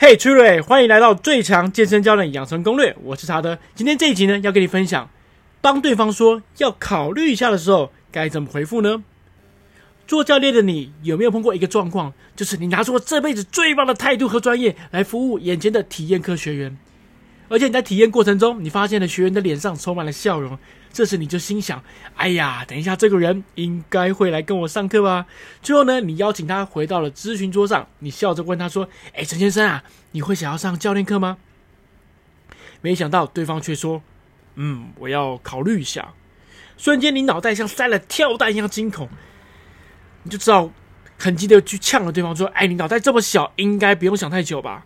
嘿，崔瑞，欢迎来到最强健身教练养成攻略。我是查德，今天这一集呢，要跟你分享，当对方说要考虑一下的时候，该怎么回复呢？做教练的你有没有碰过一个状况，就是你拿出了这辈子最棒的态度和专业来服务眼前的体验科学员？而且你在体验过程中，你发现了学员的脸上充满了笑容，这时你就心想：哎呀，等一下这个人应该会来跟我上课吧？最后呢，你邀请他回到了咨询桌上，你笑着问他说：“哎，陈先生啊，你会想要上教练课吗？”没想到对方却说：“嗯，我要考虑一下。”瞬间你脑袋像塞了跳弹一样惊恐，你就知道很急的去呛了对方说：“哎，你脑袋这么小，应该不用想太久吧？”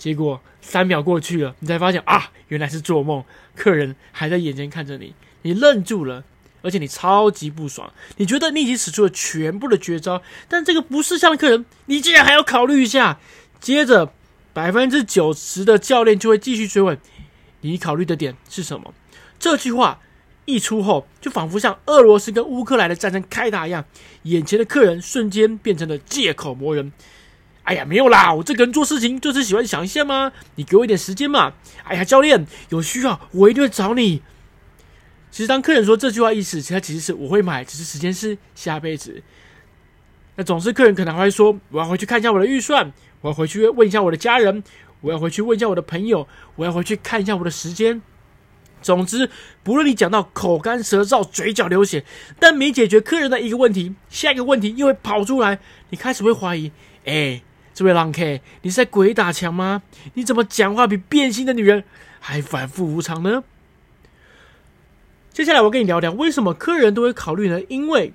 结果三秒过去了，你才发现啊，原来是做梦。客人还在眼前看着你，你愣住了，而且你超级不爽。你觉得你已经使出了全部的绝招，但这个不识相的客人，你竟然还要考虑一下。接着，百分之九十的教练就会继续追问：你考虑的点是什么？这句话一出后，就仿佛像俄罗斯跟乌克兰的战争开打一样，眼前的客人瞬间变成了借口魔人。哎呀，没有啦，我这个人做事情就是喜欢想一下嘛。你给我一点时间嘛。哎呀，教练有需要，我一定会找你。其实当客人说这句话意思，其他其实是我会买，只是时间是下辈子。那总是客人可能会说，我要回去看一下我的预算，我要回去问一下我的家人，我要回去问一下我的朋友，我要回去看一下我的时间。总之，不论你讲到口干舌燥、嘴角流血，但没解决客人的一个问题，下一个问题又会跑出来，你开始会怀疑，哎。这位狼 K，你是在鬼打墙吗？你怎么讲话比变心的女人还反复无常呢？接下来我跟你聊聊为什么客人都会考虑呢？因为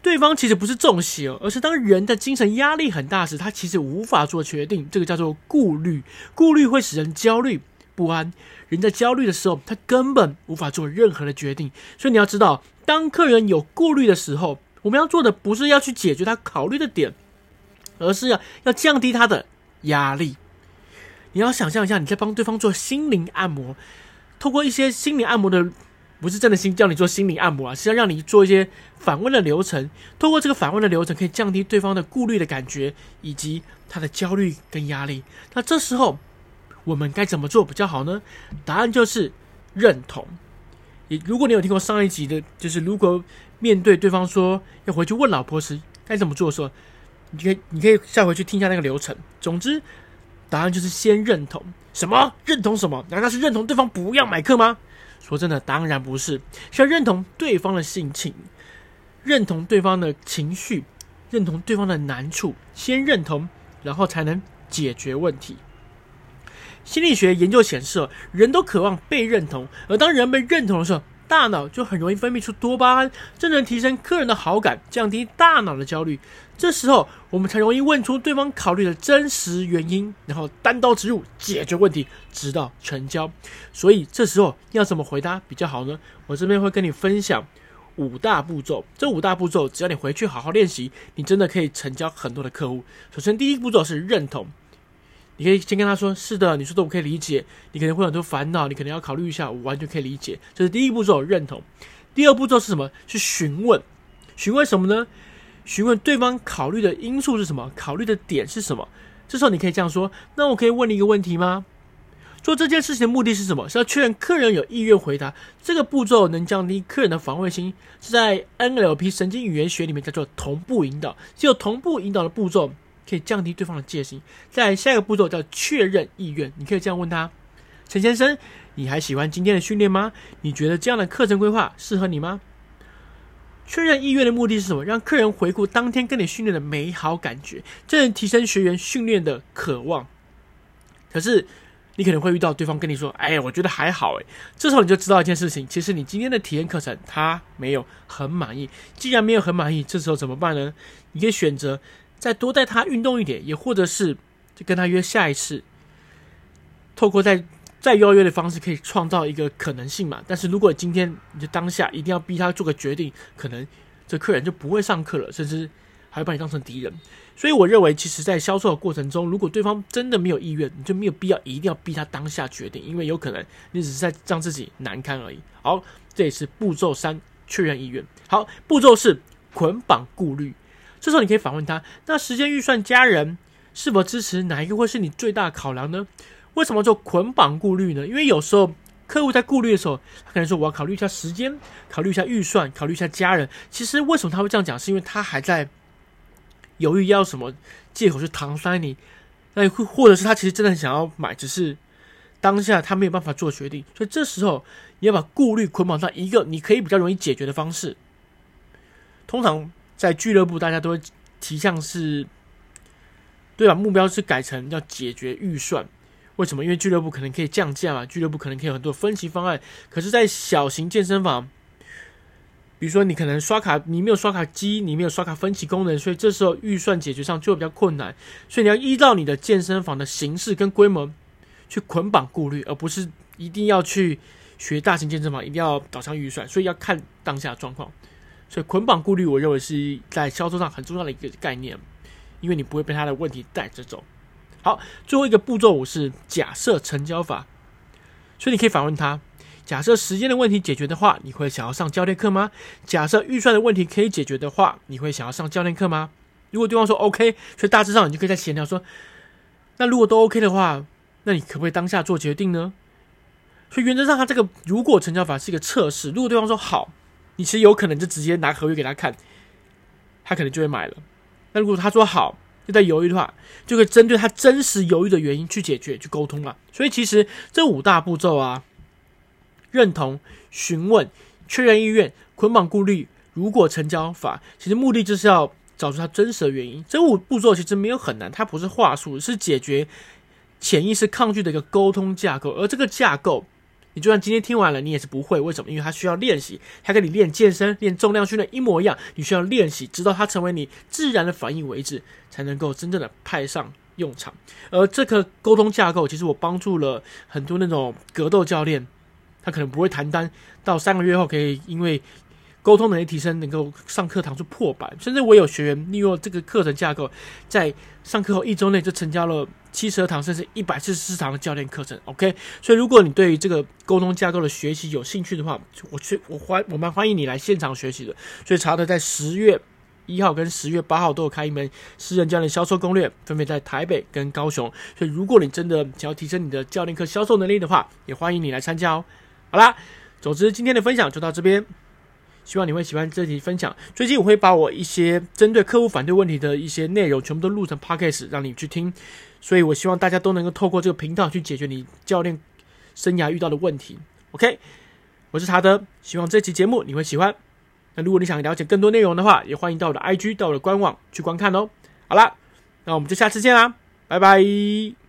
对方其实不是中邪，而是当人的精神压力很大时，他其实无法做决定，这个叫做顾虑。顾虑会使人焦虑不安，人在焦虑的时候，他根本无法做任何的决定。所以你要知道，当客人有顾虑的时候，我们要做的不是要去解决他考虑的点。而是要要降低他的压力。你要想象一下，你在帮对方做心灵按摩，透过一些心灵按摩的，不是真的心叫你做心灵按摩啊，是要让你做一些反问的流程。透过这个反问的流程，可以降低对方的顾虑的感觉，以及他的焦虑跟压力。那这时候我们该怎么做比较好呢？答案就是认同。也如果你有听过上一集的，就是如果面对对方说要回去问老婆时该怎么做的时候。你可以，你可以下回去听一下那个流程。总之，答案就是先认同。什么？认同什么？难道是认同对方不要买课吗？说真的，当然不是。是要认同对方的性情，认同对方的情绪，认同对方的难处。先认同，然后才能解决问题。心理学研究显示，人都渴望被认同，而当人被认同的时候，大脑就很容易分泌出多巴胺，这能提升客人的好感，降低大脑的焦虑。这时候，我们才容易问出对方考虑的真实原因，然后单刀直入解决问题，直到成交。所以，这时候要怎么回答比较好呢？我这边会跟你分享五大步骤。这五大步骤，只要你回去好好练习，你真的可以成交很多的客户。首先，第一步骤是认同。你可以先跟他说：“是的，你说的我可以理解。你可能会有很多烦恼，你可能要考虑一下，我完全可以理解。”这是第一步骤，认同。第二步骤是什么？是询问。询问什么呢？询问对方考虑的因素是什么？考虑的点是什么？这时候你可以这样说：“那我可以问你一个问题吗？做这件事情的目的是什么？是要确认客人有意愿回答。这个步骤能降低客人的防卫心，是在 NLP 神经语言学里面叫做同步引导。只有同步引导的步骤。”可以降低对方的戒心。再来下一个步骤叫确认意愿，你可以这样问他：陈先生，你还喜欢今天的训练吗？你觉得这样的课程规划适合你吗？确认意愿的目的是什么？让客人回顾当天跟你训练的美好感觉，这能提升学员训练的渴望。可是你可能会遇到对方跟你说：“哎，我觉得还好。”哎，这时候你就知道一件事情，其实你今天的体验课程他没有很满意。既然没有很满意，这时候怎么办呢？你可以选择。再多带他运动一点，也或者是就跟他约下一次，透过再再邀约的方式，可以创造一个可能性嘛。但是如果今天你就当下一定要逼他做个决定，可能这客人就不会上课了，甚至还会把你当成敌人。所以我认为，其实，在销售的过程中，如果对方真的没有意愿，你就没有必要一定要逼他当下决定，因为有可能你只是在让自己难堪而已。好，这也是步骤三，确认意愿。好，步骤四，捆绑顾虑。这时候你可以反问他：那时间预算、家人是否支持哪一个会是你最大的考量呢？为什么做捆绑顾虑呢？因为有时候客户在顾虑的时候，他可能说我要考虑一下时间，考虑一下预算，考虑一下家人。其实为什么他会这样讲？是因为他还在犹豫要什么借口去搪塞你，那或者是他其实真的很想要买，只是当下他没有办法做决定。所以这时候你要把顾虑捆绑到一个你可以比较容易解决的方式。通常在俱乐部，大家都会提倡是，对吧？目标是改成要解决预算。为什么？因为俱乐部可能可以降价嘛，俱乐部可能可以有很多分期方案。可是，在小型健身房，比如说你可能刷卡，你没有刷卡机，你没有刷卡分期功能，所以这时候预算解决上就会比较困难。所以你要依照你的健身房的形式跟规模去捆绑顾虑，而不是一定要去学大型健身房，一定要导向预算。所以要看当下状况。所以捆绑顾虑，我认为是在销售上很重要的一个概念，因为你不会被他的问题带着走。好，最后一个步骤五是假设成交法，所以你可以反问他：假设时间的问题解决的话，你会想要上教练课吗？假设预算的问题可以解决的话，你会想要上教练课吗？如果对方说 OK，所以大致上你就可以在闲聊说：那如果都 OK 的话，那你可不可以当下做决定呢？所以原则上，他这个如果成交法是一个测试，如果对方说好。你其实有可能就直接拿合约给他看，他可能就会买了。那如果他说好，就在犹豫的话，就可以针对他真实犹豫的原因去解决、去沟通了。所以其实这五大步骤啊，认同、询问、确认意愿、捆绑顾虑、如果成交法，其实目的就是要找出他真实的原因。这五步骤其实没有很难，它不是话术，是解决潜意识抗拒的一个沟通架构，而这个架构。你就算今天听完了，你也是不会。为什么？因为它需要练习，它跟你练健身、练重量训练一模一样。你需要练习，直到它成为你自然的反应为止，才能够真正的派上用场。而这个沟通架构，其实我帮助了很多那种格斗教练，他可能不会谈单，到三个月后可以因为。沟通能力提升，能够上课堂就破百，甚至我有学员利用这个课程架构，在上课后一周内就成交了七十二堂，甚至一百四十四堂的教练课程。OK，所以如果你对于这个沟通架构的学习有兴趣的话，我去我欢我蛮欢迎你来现场学习的。所以查德在十月一号跟十月八号都有开一门私人教练销售攻略，分别在台北跟高雄。所以如果你真的想要提升你的教练课销售能力的话，也欢迎你来参加哦。好啦，总之今天的分享就到这边。希望你会喜欢这集分享。最近我会把我一些针对客户反对问题的一些内容全部都录成 podcast 让你去听。所以我希望大家都能够透过这个频道去解决你教练生涯遇到的问题。OK，我是查德，希望这期节目你会喜欢。那如果你想了解更多内容的话，也欢迎到我的 IG 到我的官网去观看哦。好啦，那我们就下次见啦，拜拜。